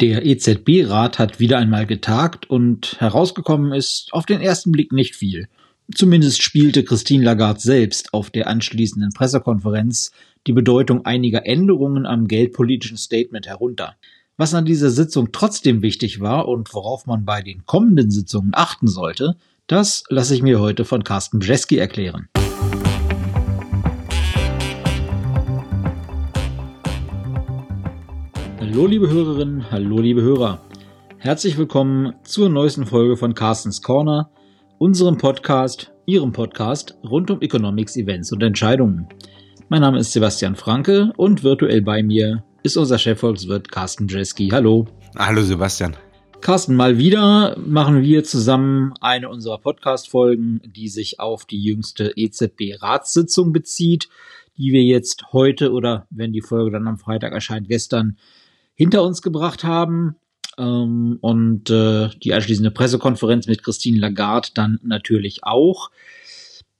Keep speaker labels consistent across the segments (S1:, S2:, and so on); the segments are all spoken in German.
S1: Der EZB-Rat hat wieder einmal getagt und herausgekommen ist auf den ersten Blick nicht viel. Zumindest spielte Christine Lagarde selbst auf der anschließenden Pressekonferenz die Bedeutung einiger Änderungen am geldpolitischen Statement herunter. Was an dieser Sitzung trotzdem wichtig war und worauf man bei den kommenden Sitzungen achten sollte, das lasse ich mir heute von Carsten Brzeski erklären. Hallo liebe Hörerinnen, hallo liebe Hörer. Herzlich willkommen zur neuesten Folge von Carstens Corner, unserem Podcast, Ihrem Podcast rund um Economics, Events und Entscheidungen. Mein Name ist Sebastian Franke und virtuell bei mir ist unser Chefvolkswirt Carsten Jeski. Hallo.
S2: Hallo Sebastian.
S1: Carsten, mal wieder machen wir zusammen eine unserer Podcast-Folgen, die sich auf die jüngste EZB-Ratssitzung bezieht, die wir jetzt heute oder wenn die Folge dann am Freitag erscheint, gestern hinter uns gebracht haben. Ähm, und äh, die anschließende Pressekonferenz mit Christine Lagarde dann natürlich auch.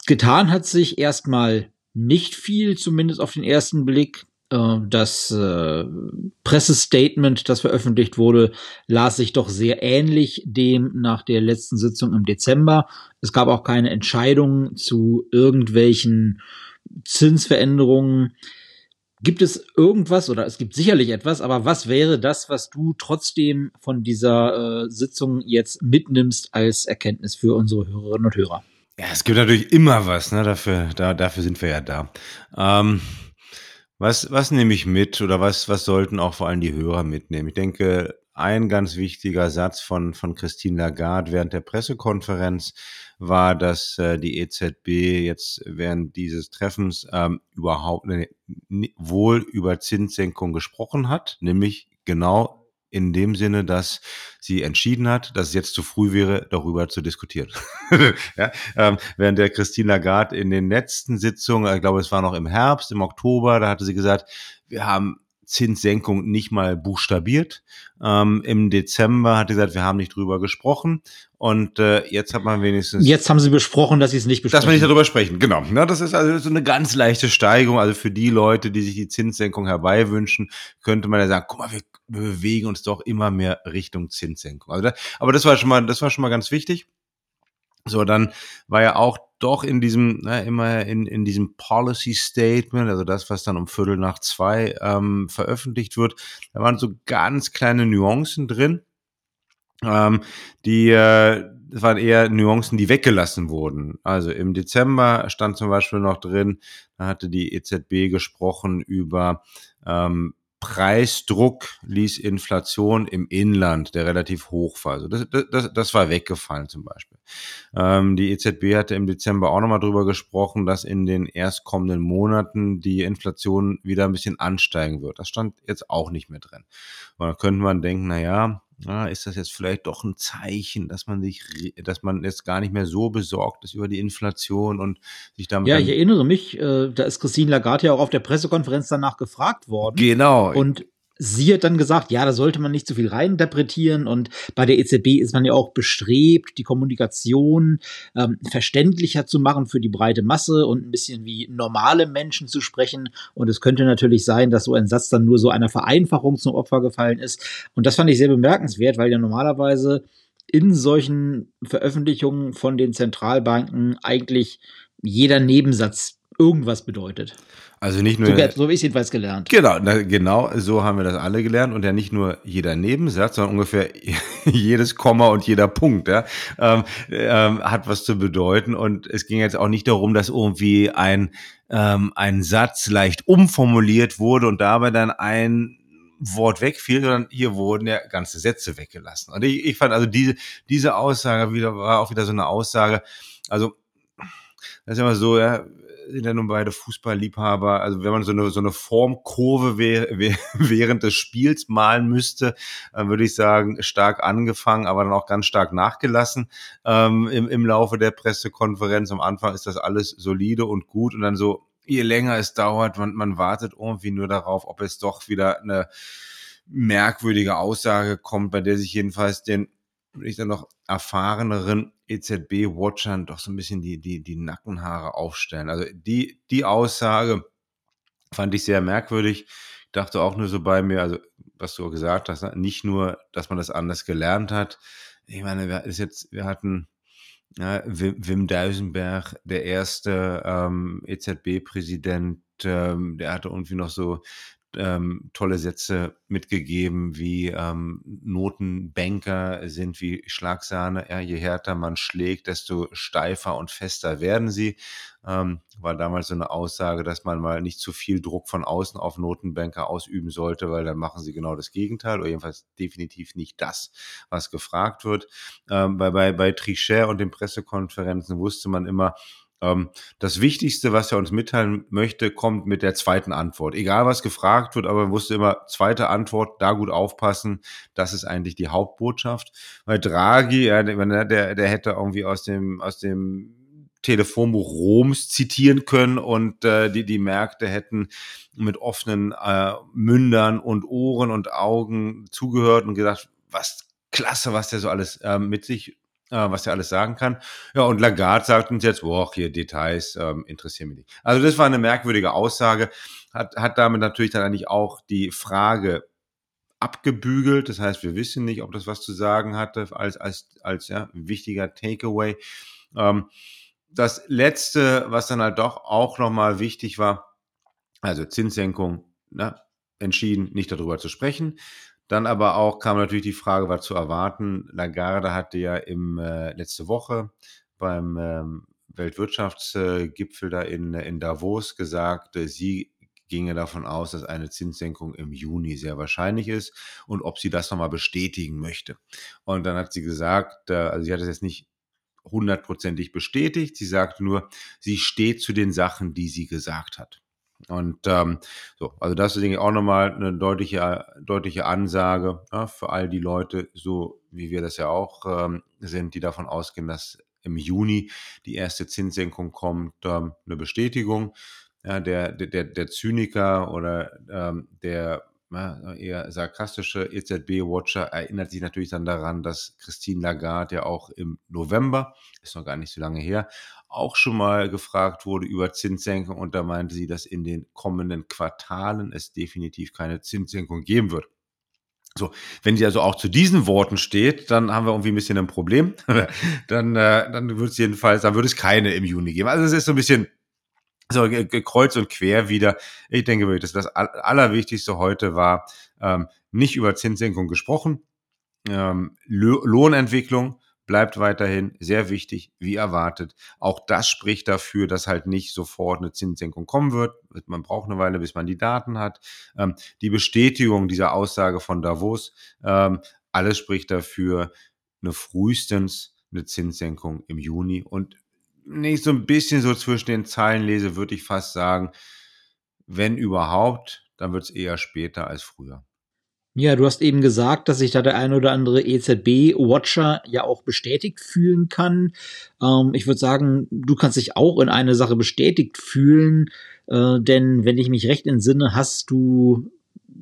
S1: Getan hat sich erstmal nicht viel, zumindest auf den ersten Blick. Äh, das äh, Pressestatement, das veröffentlicht wurde, las sich doch sehr ähnlich dem nach der letzten Sitzung im Dezember. Es gab auch keine Entscheidung zu irgendwelchen Zinsveränderungen. Gibt es irgendwas oder es gibt sicherlich etwas, aber was wäre das, was du trotzdem von dieser äh, Sitzung jetzt mitnimmst als Erkenntnis für unsere Hörerinnen und Hörer?
S2: Ja, es gibt natürlich immer was, ne? Dafür, da, dafür sind wir ja da. Ähm, was, was nehme ich mit oder was, was sollten auch vor allem die Hörer mitnehmen? Ich denke, ein ganz wichtiger Satz von, von Christine Lagarde während der Pressekonferenz war, dass äh, die EZB jetzt während dieses Treffens ähm, überhaupt ne, wohl über Zinssenkung gesprochen hat, nämlich genau in dem Sinne, dass sie entschieden hat, dass es jetzt zu früh wäre, darüber zu diskutieren. ja, ähm, während der Christine Lagarde in den letzten Sitzungen, ich glaube, es war noch im Herbst, im Oktober, da hatte sie gesagt, wir haben Zinssenkung nicht mal buchstabiert. Ähm, Im Dezember hat sie gesagt, wir haben nicht drüber gesprochen. Und äh, jetzt hat man wenigstens.
S1: Jetzt haben sie besprochen, dass sie es nicht besprechen.
S2: Dass wir nicht darüber sprechen, genau. Ja, das ist also so eine ganz leichte Steigerung. Also für die Leute, die sich die Zinssenkung herbeiwünschen, könnte man ja sagen, guck mal, wir, wir bewegen uns doch immer mehr Richtung Zinssenkung. Also da, aber das war schon mal, das war schon mal ganz wichtig. So, dann war ja auch doch in diesem, na, immer in, in diesem Policy Statement, also das, was dann um Viertel nach zwei ähm, veröffentlicht wird, da waren so ganz kleine Nuancen drin. Ähm, die äh, waren eher Nuancen, die weggelassen wurden. Also im Dezember stand zum Beispiel noch drin, da hatte die EZB gesprochen über ähm, Preisdruck ließ Inflation im Inland, der relativ hoch war. Also das, das, das war weggefallen zum Beispiel. Ähm, die EZB hatte im Dezember auch nochmal drüber gesprochen, dass in den erstkommenden Monaten die Inflation wieder ein bisschen ansteigen wird. Das stand jetzt auch nicht mehr drin. Und da könnte man denken, na ja, na, ist das jetzt vielleicht doch ein Zeichen, dass man sich, dass man jetzt gar nicht mehr so besorgt ist über die Inflation und sich damit.
S1: Ja, ich erinnere mich, äh, da ist Christine Lagarde ja auch auf der Pressekonferenz danach gefragt worden.
S2: Genau.
S1: Und sie hat dann gesagt, ja, da sollte man nicht zu viel reininterpretieren und bei der EZB ist man ja auch bestrebt, die Kommunikation ähm, verständlicher zu machen für die breite Masse und ein bisschen wie normale Menschen zu sprechen. Und es könnte natürlich sein, dass so ein Satz dann nur so einer Vereinfachung zum Opfer gefallen ist. Und das fand ich sehr bemerkenswert, weil ja normalerweise in solchen Veröffentlichungen von den Zentralbanken eigentlich jeder Nebensatz irgendwas bedeutet.
S2: Also nicht nur.
S1: So, so habe ich es jedenfalls gelernt.
S2: Genau, na, genau, so haben wir das alle gelernt. Und ja nicht nur jeder Nebensatz, sondern ungefähr jedes Komma und jeder Punkt ja, ähm, ähm, hat was zu bedeuten. Und es ging jetzt auch nicht darum, dass irgendwie ein, ähm, ein Satz leicht umformuliert wurde und dabei dann ein Wort wegfiel, sondern hier wurden ja ganze Sätze weggelassen. Und ich, ich fand also diese, diese Aussage wieder, war auch wieder so eine Aussage, also das ist immer so, ja, sind ja nun beide Fußballliebhaber. Also wenn man so eine, so eine Formkurve während des Spiels malen müsste, dann würde ich sagen, stark angefangen, aber dann auch ganz stark nachgelassen ähm, im, im Laufe der Pressekonferenz. Am Anfang ist das alles solide und gut und dann so, je länger es dauert, man, man wartet irgendwie nur darauf, ob es doch wieder eine merkwürdige Aussage kommt, bei der sich jedenfalls den ich dann noch erfahreneren EZB-Watchern doch so ein bisschen die, die, die Nackenhaare aufstellen. Also die, die Aussage fand ich sehr merkwürdig. Ich dachte auch nur so bei mir, also was du gesagt hast, ne? nicht nur, dass man das anders gelernt hat. Ich meine, wir, ist jetzt, wir hatten ja, Wim, Wim Duisenberg, der erste ähm, EZB-Präsident, ähm, der hatte irgendwie noch so ähm, tolle Sätze mitgegeben, wie ähm, Notenbanker sind wie Schlagsahne. Ja, je härter man schlägt, desto steifer und fester werden sie. Ähm, war damals so eine Aussage, dass man mal nicht zu viel Druck von außen auf Notenbanker ausüben sollte, weil dann machen sie genau das Gegenteil oder jedenfalls definitiv nicht das, was gefragt wird. Ähm, bei, bei, bei Trichet und den Pressekonferenzen wusste man immer, das Wichtigste, was er uns mitteilen möchte, kommt mit der zweiten Antwort. Egal, was gefragt wird, aber man wusste immer, zweite Antwort, da gut aufpassen. Das ist eigentlich die Hauptbotschaft. Weil Draghi, ja, der, der hätte irgendwie aus dem, aus dem Telefonbuch Roms zitieren können und äh, die, die Märkte hätten mit offenen äh, Mündern und Ohren und Augen zugehört und gesagt, was klasse, was der so alles äh, mit sich was er alles sagen kann. Ja, und Lagarde sagt uns jetzt, boah, hier Details ähm, interessieren mich nicht. Also das war eine merkwürdige Aussage, hat, hat damit natürlich dann eigentlich auch die Frage abgebügelt. Das heißt, wir wissen nicht, ob das was zu sagen hatte als, als, als ja, wichtiger Takeaway. Ähm, das letzte, was dann halt doch auch nochmal wichtig war, also Zinssenkung, ne, entschieden, nicht darüber zu sprechen. Dann aber auch kam natürlich die Frage, was zu erwarten. Lagarde hatte ja im äh, letzte Woche beim ähm, Weltwirtschaftsgipfel da in, in Davos gesagt, äh, sie ginge davon aus, dass eine Zinssenkung im Juni sehr wahrscheinlich ist und ob sie das nochmal bestätigen möchte. Und dann hat sie gesagt, äh, also sie hat es jetzt nicht hundertprozentig bestätigt, sie sagt nur, sie steht zu den Sachen, die sie gesagt hat. Und ähm, so, also das ist denke ich auch nochmal eine deutliche, deutliche Ansage ja, für all die Leute, so wie wir das ja auch ähm, sind, die davon ausgehen, dass im Juni die erste Zinssenkung kommt, ähm, eine Bestätigung. Ja, der, der, der Zyniker oder ähm, der ja, eher sarkastische EZB-Watcher erinnert sich natürlich dann daran, dass Christine Lagarde ja auch im November, ist noch gar nicht so lange her, auch schon mal gefragt wurde über Zinssenkung und da meinte sie, dass in den kommenden Quartalen es definitiv keine Zinssenkung geben wird. So, wenn sie also auch zu diesen Worten steht, dann haben wir irgendwie ein bisschen ein Problem. dann, äh, dann wird es jedenfalls, dann würde es keine im Juni geben. Also es ist so ein bisschen so kreuz und quer wieder. Ich denke wirklich, dass das Allerwichtigste heute war, ähm, nicht über Zinssenkung gesprochen, ähm, Lohnentwicklung, bleibt weiterhin sehr wichtig, wie erwartet. Auch das spricht dafür, dass halt nicht sofort eine Zinssenkung kommen wird. Man braucht eine Weile, bis man die Daten hat. Ähm, die Bestätigung dieser Aussage von Davos, ähm, alles spricht dafür, eine frühestens eine Zinssenkung im Juni. Und nicht so ein bisschen so zwischen den Zeilen lese, würde ich fast sagen, wenn überhaupt, dann wird es eher später als früher.
S1: Ja, du hast eben gesagt, dass sich da der ein oder andere EZB-Watcher ja auch bestätigt fühlen kann. Ähm, ich würde sagen, du kannst dich auch in eine Sache bestätigt fühlen, äh, denn wenn ich mich recht entsinne, hast du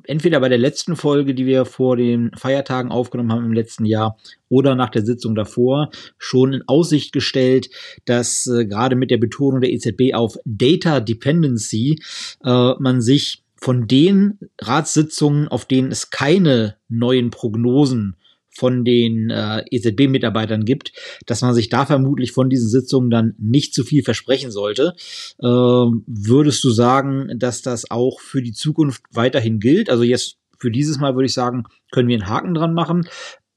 S1: entweder bei der letzten Folge, die wir vor den Feiertagen aufgenommen haben im letzten Jahr, oder nach der Sitzung davor schon in Aussicht gestellt, dass äh, gerade mit der Betonung der EZB auf Data Dependency äh, man sich von den Ratssitzungen, auf denen es keine neuen Prognosen von den äh, EZB-Mitarbeitern gibt, dass man sich da vermutlich von diesen Sitzungen dann nicht zu viel versprechen sollte. Äh, würdest du sagen, dass das auch für die Zukunft weiterhin gilt? Also jetzt für dieses Mal würde ich sagen, können wir einen Haken dran machen.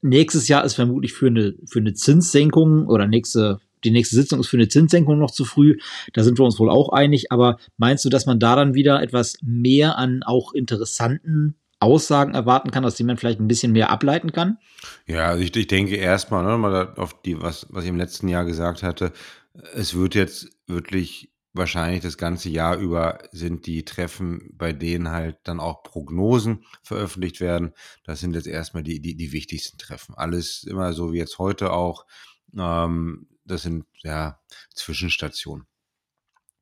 S1: Nächstes Jahr ist vermutlich für eine, für eine Zinssenkung oder nächste die nächste Sitzung ist für eine Zinssenkung noch zu früh. Da sind wir uns wohl auch einig. Aber meinst du, dass man da dann wieder etwas mehr an auch interessanten Aussagen erwarten kann, aus denen man vielleicht ein bisschen mehr ableiten kann?
S2: Ja, also ich, ich denke erstmal, ne, mal auf die, was, was ich im letzten Jahr gesagt hatte, es wird jetzt wirklich wahrscheinlich das ganze Jahr über sind die Treffen, bei denen halt dann auch Prognosen veröffentlicht werden. Das sind jetzt erstmal die, die, die wichtigsten Treffen. Alles immer so wie jetzt heute auch. Ähm, das sind ja Zwischenstationen.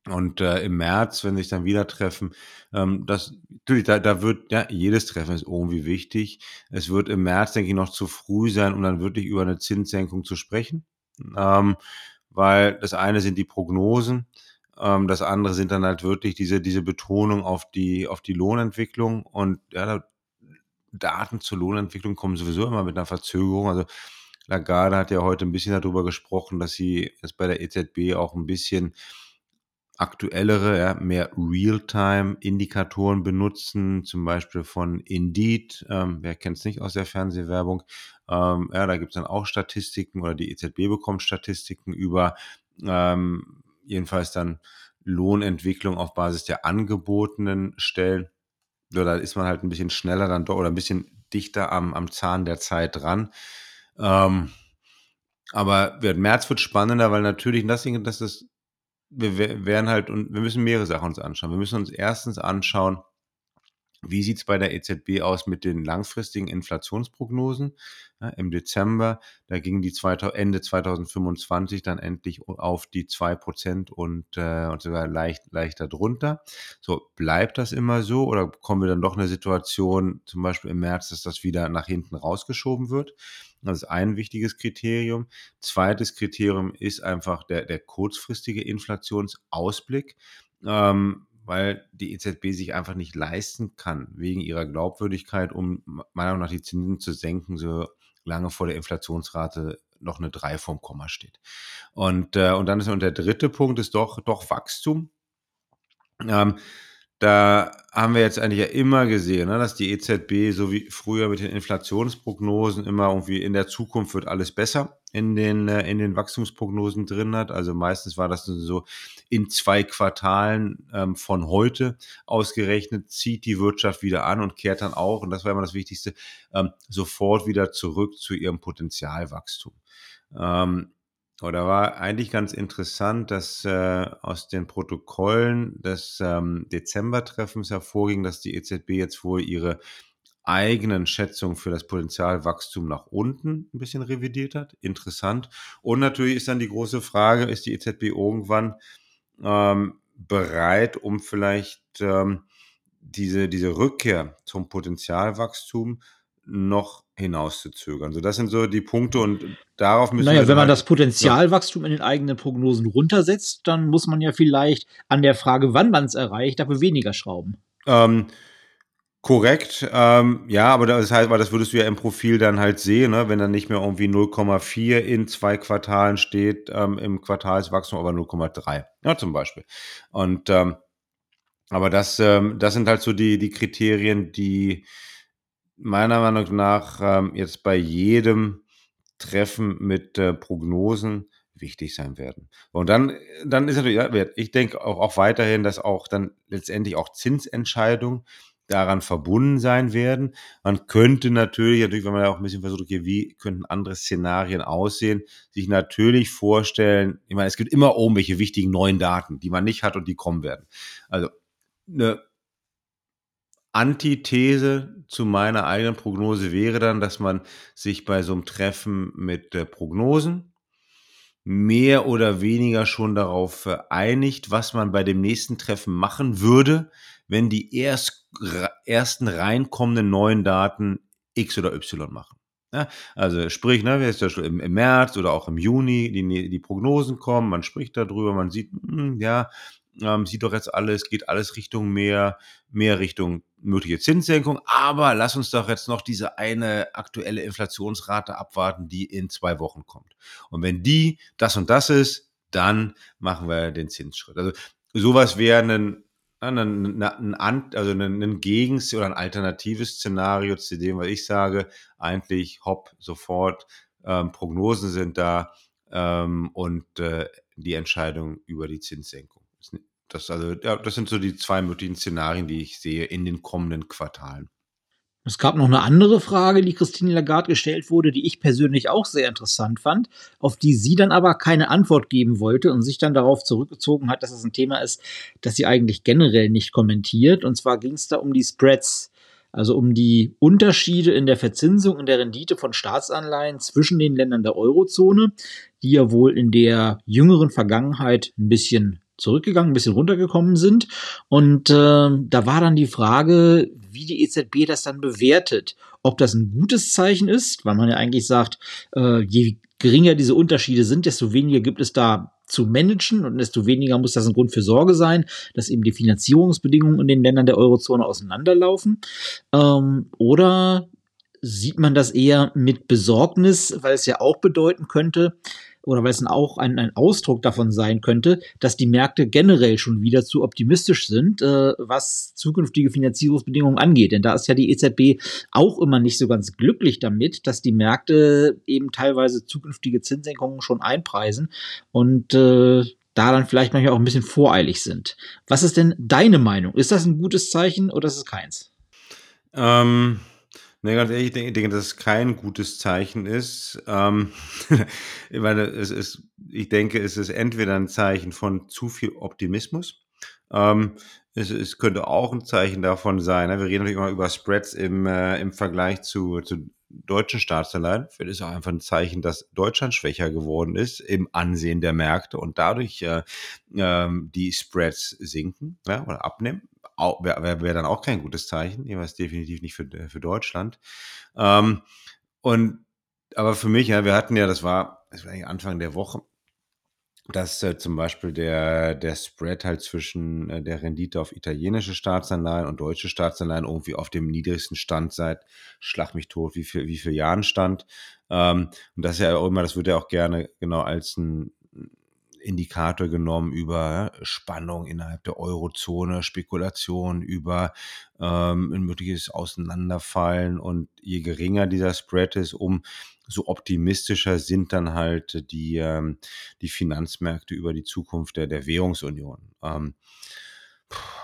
S2: Und äh, im März, wenn sich dann wieder treffen, ähm, das natürlich, da, da wird ja jedes Treffen ist irgendwie wichtig. Es wird im März, denke ich, noch zu früh sein, um dann wirklich über eine Zinssenkung zu sprechen, ähm, weil das eine sind die Prognosen, ähm, das andere sind dann halt wirklich diese diese Betonung auf die auf die Lohnentwicklung und ja, da Daten zur Lohnentwicklung kommen sowieso immer mit einer Verzögerung. Also Lagarde hat ja heute ein bisschen darüber gesprochen, dass sie jetzt bei der EZB auch ein bisschen aktuellere, ja, mehr Realtime-Indikatoren benutzen, zum Beispiel von Indeed. Ähm, wer kennt es nicht aus der Fernsehwerbung? Ähm, ja, da gibt es dann auch Statistiken oder die EZB bekommt Statistiken über ähm, jedenfalls dann Lohnentwicklung auf Basis der angebotenen Stellen. Ja, da ist man halt ein bisschen schneller dann doch oder ein bisschen dichter am, am Zahn der Zeit dran. Ähm, aber März wird spannender, weil natürlich, das, das wir werden halt, und wir müssen mehrere Sachen uns anschauen. Wir müssen uns erstens anschauen, wie sieht es bei der EZB aus mit den langfristigen Inflationsprognosen? Ja, Im Dezember, da gingen die Ende 2025 dann endlich auf die 2% und, äh, und sogar leicht, leichter drunter. So, bleibt das immer so oder kommen wir dann doch eine Situation, zum Beispiel im März, dass das wieder nach hinten rausgeschoben wird? Das ist ein wichtiges Kriterium. Zweites Kriterium ist einfach der, der kurzfristige Inflationsausblick. Ähm, weil die EZB sich einfach nicht leisten kann, wegen ihrer Glaubwürdigkeit, um meiner Meinung nach die Zinsen zu senken, so lange vor der Inflationsrate noch eine 3 vom Komma steht. Und, äh, und dann ist und der dritte Punkt ist doch, doch Wachstum. Ähm, da haben wir jetzt eigentlich ja immer gesehen, ne, dass die EZB, so wie früher mit den Inflationsprognosen, immer irgendwie in der Zukunft wird alles besser in den, äh, in den Wachstumsprognosen drin hat. Also meistens war das so in zwei Quartalen ähm, von heute ausgerechnet, zieht die Wirtschaft wieder an und kehrt dann auch, und das war immer das Wichtigste, ähm, sofort wieder zurück zu ihrem Potenzialwachstum. Ähm, oder war eigentlich ganz interessant, dass äh, aus den Protokollen des ähm, Dezembertreffens hervorging, dass die EZB jetzt wohl ihre eigenen Schätzungen für das Potenzialwachstum nach unten ein bisschen revidiert hat. Interessant. Und natürlich ist dann die große Frage, ist die EZB irgendwann ähm, bereit, um vielleicht ähm, diese, diese Rückkehr zum Potenzialwachstum noch hinauszuzögern. So, das sind so die Punkte und darauf müssen
S1: naja,
S2: wir.
S1: wenn man halt, das Potenzialwachstum ja. in den eigenen Prognosen runtersetzt, dann muss man ja vielleicht an der Frage, wann man es erreicht, aber weniger schrauben.
S2: Ähm, korrekt, ähm, ja, aber das heißt, weil das würdest du ja im Profil dann halt sehen, ne? wenn dann nicht mehr irgendwie 0,4 in zwei Quartalen steht ähm, im Quartalswachstum, aber 0,3, ja, zum Beispiel. Und ähm, aber das, ähm, das sind halt so die, die Kriterien, die meiner Meinung nach ähm, jetzt bei jedem Treffen mit äh, Prognosen wichtig sein werden. Und dann, dann ist natürlich, ja, ich denke auch, auch weiterhin, dass auch dann letztendlich auch Zinsentscheidungen daran verbunden sein werden. Man könnte natürlich, natürlich, wenn man ja auch ein bisschen versucht, okay, wie könnten andere Szenarien aussehen, sich natürlich vorstellen, ich meine, es gibt immer irgendwelche wichtigen neuen Daten, die man nicht hat und die kommen werden. Also eine Antithese zu meiner eigenen Prognose wäre dann, dass man sich bei so einem Treffen mit äh, Prognosen mehr oder weniger schon darauf einigt, was man bei dem nächsten Treffen machen würde, wenn die erst, ersten reinkommenden neuen Daten X oder Y machen. Ja, also sprich, ne, schon im, im, März oder auch im Juni die, die Prognosen kommen, man spricht darüber, man sieht, mh, hm, ja, ähm, sieht doch jetzt alles, geht alles Richtung mehr, mehr Richtung mögliche Zinssenkung. Aber lass uns doch jetzt noch diese eine aktuelle Inflationsrate abwarten, die in zwei Wochen kommt. Und wenn die das und das ist, dann machen wir den Zinsschritt. Also sowas wäre ein, ein, ein, also ein Gegens- oder ein alternatives Szenario zu dem, was ich sage, eigentlich hopp, sofort, ähm, Prognosen sind da ähm, und äh, die Entscheidung über die Zinssenkung. Das, also, ja, das sind so die zwei möglichen Szenarien, die ich sehe in den kommenden Quartalen.
S1: Es gab noch eine andere Frage, die Christine Lagarde gestellt wurde, die ich persönlich auch sehr interessant fand, auf die sie dann aber keine Antwort geben wollte und sich dann darauf zurückgezogen hat, dass es ein Thema ist, das sie eigentlich generell nicht kommentiert. Und zwar ging es da um die Spreads, also um die Unterschiede in der Verzinsung und der Rendite von Staatsanleihen zwischen den Ländern der Eurozone, die ja wohl in der jüngeren Vergangenheit ein bisschen zurückgegangen, ein bisschen runtergekommen sind. Und äh, da war dann die Frage, wie die EZB das dann bewertet. Ob das ein gutes Zeichen ist, weil man ja eigentlich sagt, äh, je geringer diese Unterschiede sind, desto weniger gibt es da zu managen und desto weniger muss das ein Grund für Sorge sein, dass eben die Finanzierungsbedingungen in den Ländern der Eurozone auseinanderlaufen. Ähm, oder sieht man das eher mit Besorgnis, weil es ja auch bedeuten könnte, oder weil es dann auch ein, ein Ausdruck davon sein könnte, dass die Märkte generell schon wieder zu optimistisch sind, äh, was zukünftige Finanzierungsbedingungen angeht. Denn da ist ja die EZB auch immer nicht so ganz glücklich damit, dass die Märkte eben teilweise zukünftige Zinssenkungen schon einpreisen und äh, da dann vielleicht manchmal auch ein bisschen voreilig sind. Was ist denn deine Meinung? Ist das ein gutes Zeichen oder ist es keins?
S2: Ähm, Ne, ganz ehrlich, ich denke, ich denke, dass es kein gutes Zeichen ist. Ähm, ich meine, es ist, ich denke, es ist entweder ein Zeichen von zu viel Optimismus. Ähm, es, es könnte auch ein Zeichen davon sein. Ne? Wir reden natürlich immer über Spreads im, äh, im Vergleich zu, zu deutschen Staatsanleihen. Vielleicht ist auch einfach ein Zeichen, dass Deutschland schwächer geworden ist im Ansehen der Märkte und dadurch äh, äh, die Spreads sinken ja, oder abnehmen wäre wär, dann auch kein gutes Zeichen, jeweils definitiv nicht für, für Deutschland. Ähm, und aber für mich, ja, wir hatten ja, das war, das war Anfang der Woche, dass äh, zum Beispiel der, der Spread halt zwischen äh, der Rendite auf italienische Staatsanleihen und deutsche Staatsanleihen irgendwie auf dem niedrigsten Stand seit Schlag mich tot, wie viel, wie viel Jahren stand. Ähm, und das ist ja auch immer, das wird ja auch gerne genau als ein Indikator genommen über Spannung innerhalb der Eurozone, Spekulation über ähm, ein mögliches Auseinanderfallen und je geringer dieser Spread ist, um so optimistischer sind dann halt die, ähm, die Finanzmärkte über die Zukunft der, der Währungsunion. Ähm,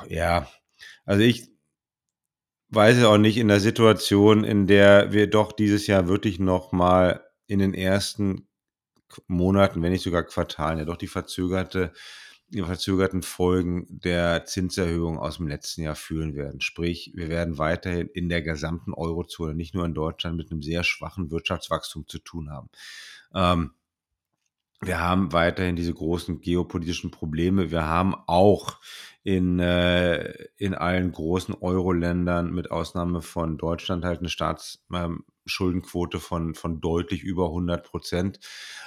S2: ja, also ich weiß es auch nicht in der Situation, in der wir doch dieses Jahr wirklich noch mal in den ersten Monaten, wenn nicht sogar Quartalen, ja doch die verzögerte, die verzögerten Folgen der Zinserhöhung aus dem letzten Jahr fühlen werden. Sprich, wir werden weiterhin in der gesamten Eurozone, nicht nur in Deutschland, mit einem sehr schwachen Wirtschaftswachstum zu tun haben. Ähm, wir haben weiterhin diese großen geopolitischen Probleme. Wir haben auch in, äh, in allen großen Euro-Ländern, mit Ausnahme von Deutschland, halt eine Staatsschuldenquote ähm, von, von deutlich über 100 Prozent.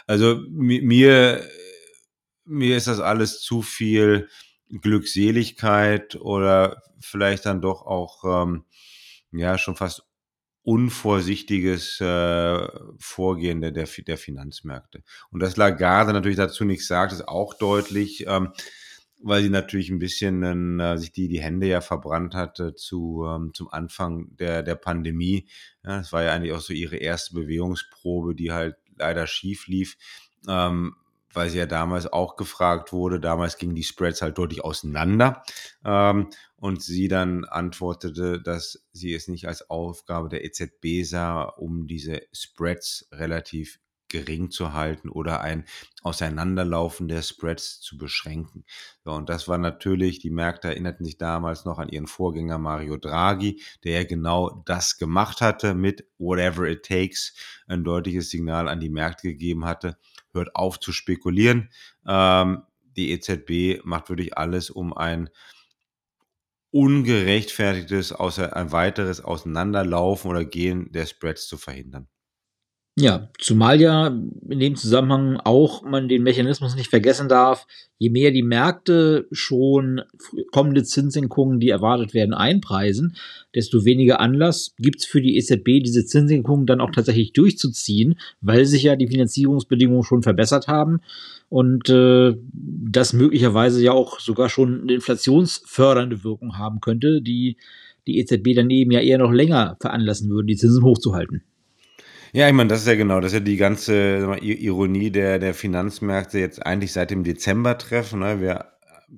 S2: Also mir, mir ist das alles zu viel Glückseligkeit oder vielleicht dann doch auch, ähm, ja, schon fast unvorsichtiges äh, Vorgehen der, der, der Finanzmärkte. Und dass Lagarde natürlich dazu nichts sagt, ist auch deutlich, ähm, weil sie natürlich ein bisschen äh, sich die, die Hände ja verbrannt hatte zu, ähm, zum Anfang der, der Pandemie. Ja, das war ja eigentlich auch so ihre erste Bewegungsprobe, die halt leider schief lief. Ähm, weil sie ja damals auch gefragt wurde. Damals gingen die Spreads halt deutlich auseinander. Ähm, und sie dann antwortete, dass sie es nicht als Aufgabe der EZB sah, um diese Spreads relativ gering zu halten oder ein Auseinanderlaufen der Spreads zu beschränken. So, und das war natürlich, die Märkte erinnerten sich damals noch an ihren Vorgänger Mario Draghi, der ja genau das gemacht hatte mit Whatever It Takes, ein deutliches Signal an die Märkte gegeben hatte, hört auf zu spekulieren. Ähm, die EZB macht wirklich alles, um ein ungerechtfertigtes, außer ein weiteres Auseinanderlaufen oder Gehen der Spreads zu verhindern.
S1: Ja, zumal ja in dem Zusammenhang auch man den Mechanismus nicht vergessen darf, je mehr die Märkte schon kommende Zinssenkungen, die erwartet werden, einpreisen, desto weniger Anlass gibt's für die EZB, diese Zinssenkungen dann auch tatsächlich durchzuziehen, weil sich ja die Finanzierungsbedingungen schon verbessert haben und äh, das möglicherweise ja auch sogar schon eine inflationsfördernde Wirkung haben könnte, die die EZB dann eben ja eher noch länger veranlassen würde, die Zinsen hochzuhalten.
S2: Ja, ich meine, das ist ja genau, das ist ja die ganze mal, Ironie der, der Finanzmärkte jetzt eigentlich seit dem Dezember-Treffen. Ne? Wir,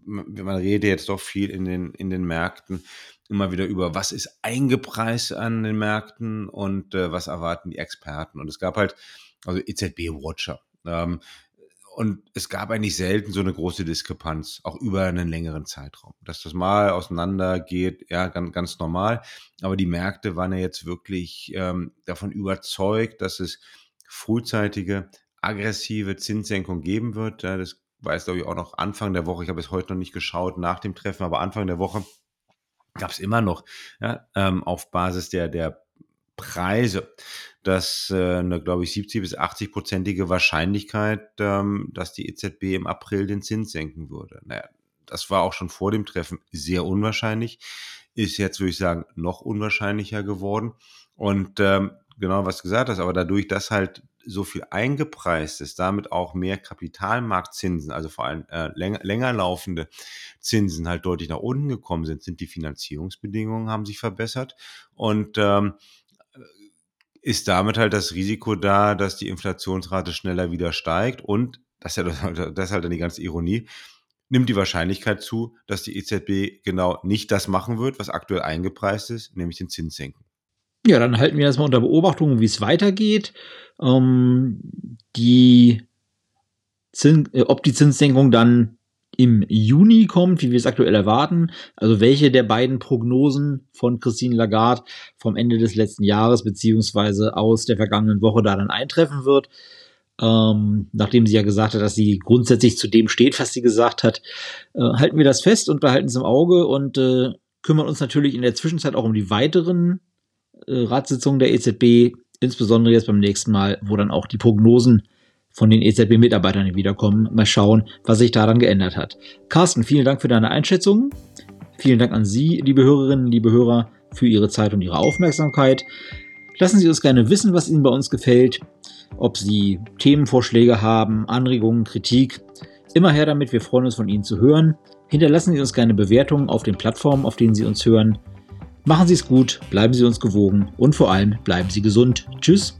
S2: man redet jetzt doch viel in den, in den Märkten immer wieder über, was ist eingepreist an den Märkten und äh, was erwarten die Experten. Und es gab halt, also EZB-Watcher. Ähm, und es gab eigentlich selten so eine große Diskrepanz, auch über einen längeren Zeitraum. Dass das mal auseinander geht, ja, ganz, ganz normal. Aber die Märkte waren ja jetzt wirklich ähm, davon überzeugt, dass es frühzeitige, aggressive Zinssenkung geben wird. Ja, das jetzt, glaube ich, auch noch Anfang der Woche. Ich habe es heute noch nicht geschaut nach dem Treffen, aber Anfang der Woche gab es immer noch ja, ähm, auf Basis der, der Preise, dass äh, eine, glaube ich, 70 bis 80 prozentige Wahrscheinlichkeit, ähm, dass die EZB im April den Zins senken würde. Naja, das war auch schon vor dem Treffen sehr unwahrscheinlich, ist jetzt, würde ich sagen, noch unwahrscheinlicher geworden. Und ähm, genau was du gesagt hast, aber dadurch, dass halt so viel eingepreist ist, damit auch mehr Kapitalmarktzinsen, also vor allem äh, länger, länger laufende Zinsen halt deutlich nach unten gekommen sind, sind die Finanzierungsbedingungen haben sich verbessert und ähm, ist damit halt das Risiko da, dass die Inflationsrate schneller wieder steigt und das ist ja das, das ist halt dann die ganze Ironie, nimmt die Wahrscheinlichkeit zu, dass die EZB genau nicht das machen wird, was aktuell eingepreist ist, nämlich den Zins senken.
S1: Ja, dann halten wir das mal unter Beobachtung, wie es weitergeht. Ähm, die Zins, äh, ob die Zinssenkung dann im Juni kommt, wie wir es aktuell erwarten. Also welche der beiden Prognosen von Christine Lagarde vom Ende des letzten Jahres beziehungsweise aus der vergangenen Woche da dann eintreffen wird. Ähm, nachdem sie ja gesagt hat, dass sie grundsätzlich zu dem steht, was sie gesagt hat, äh, halten wir das fest und behalten es im Auge und äh, kümmern uns natürlich in der Zwischenzeit auch um die weiteren äh, Ratssitzungen der EZB, insbesondere jetzt beim nächsten Mal, wo dann auch die Prognosen von den EZB-Mitarbeitern wiederkommen. Mal schauen, was sich daran geändert hat. Carsten, vielen Dank für deine Einschätzung. Vielen Dank an Sie, liebe Hörerinnen, liebe Hörer, für Ihre Zeit und Ihre Aufmerksamkeit. Lassen Sie uns gerne wissen, was Ihnen bei uns gefällt, ob Sie Themenvorschläge haben, Anregungen, Kritik. Immer her damit, wir freuen uns von Ihnen zu hören. Hinterlassen Sie uns gerne Bewertungen auf den Plattformen, auf denen Sie uns hören. Machen Sie es gut, bleiben Sie uns gewogen und vor allem bleiben Sie gesund. Tschüss.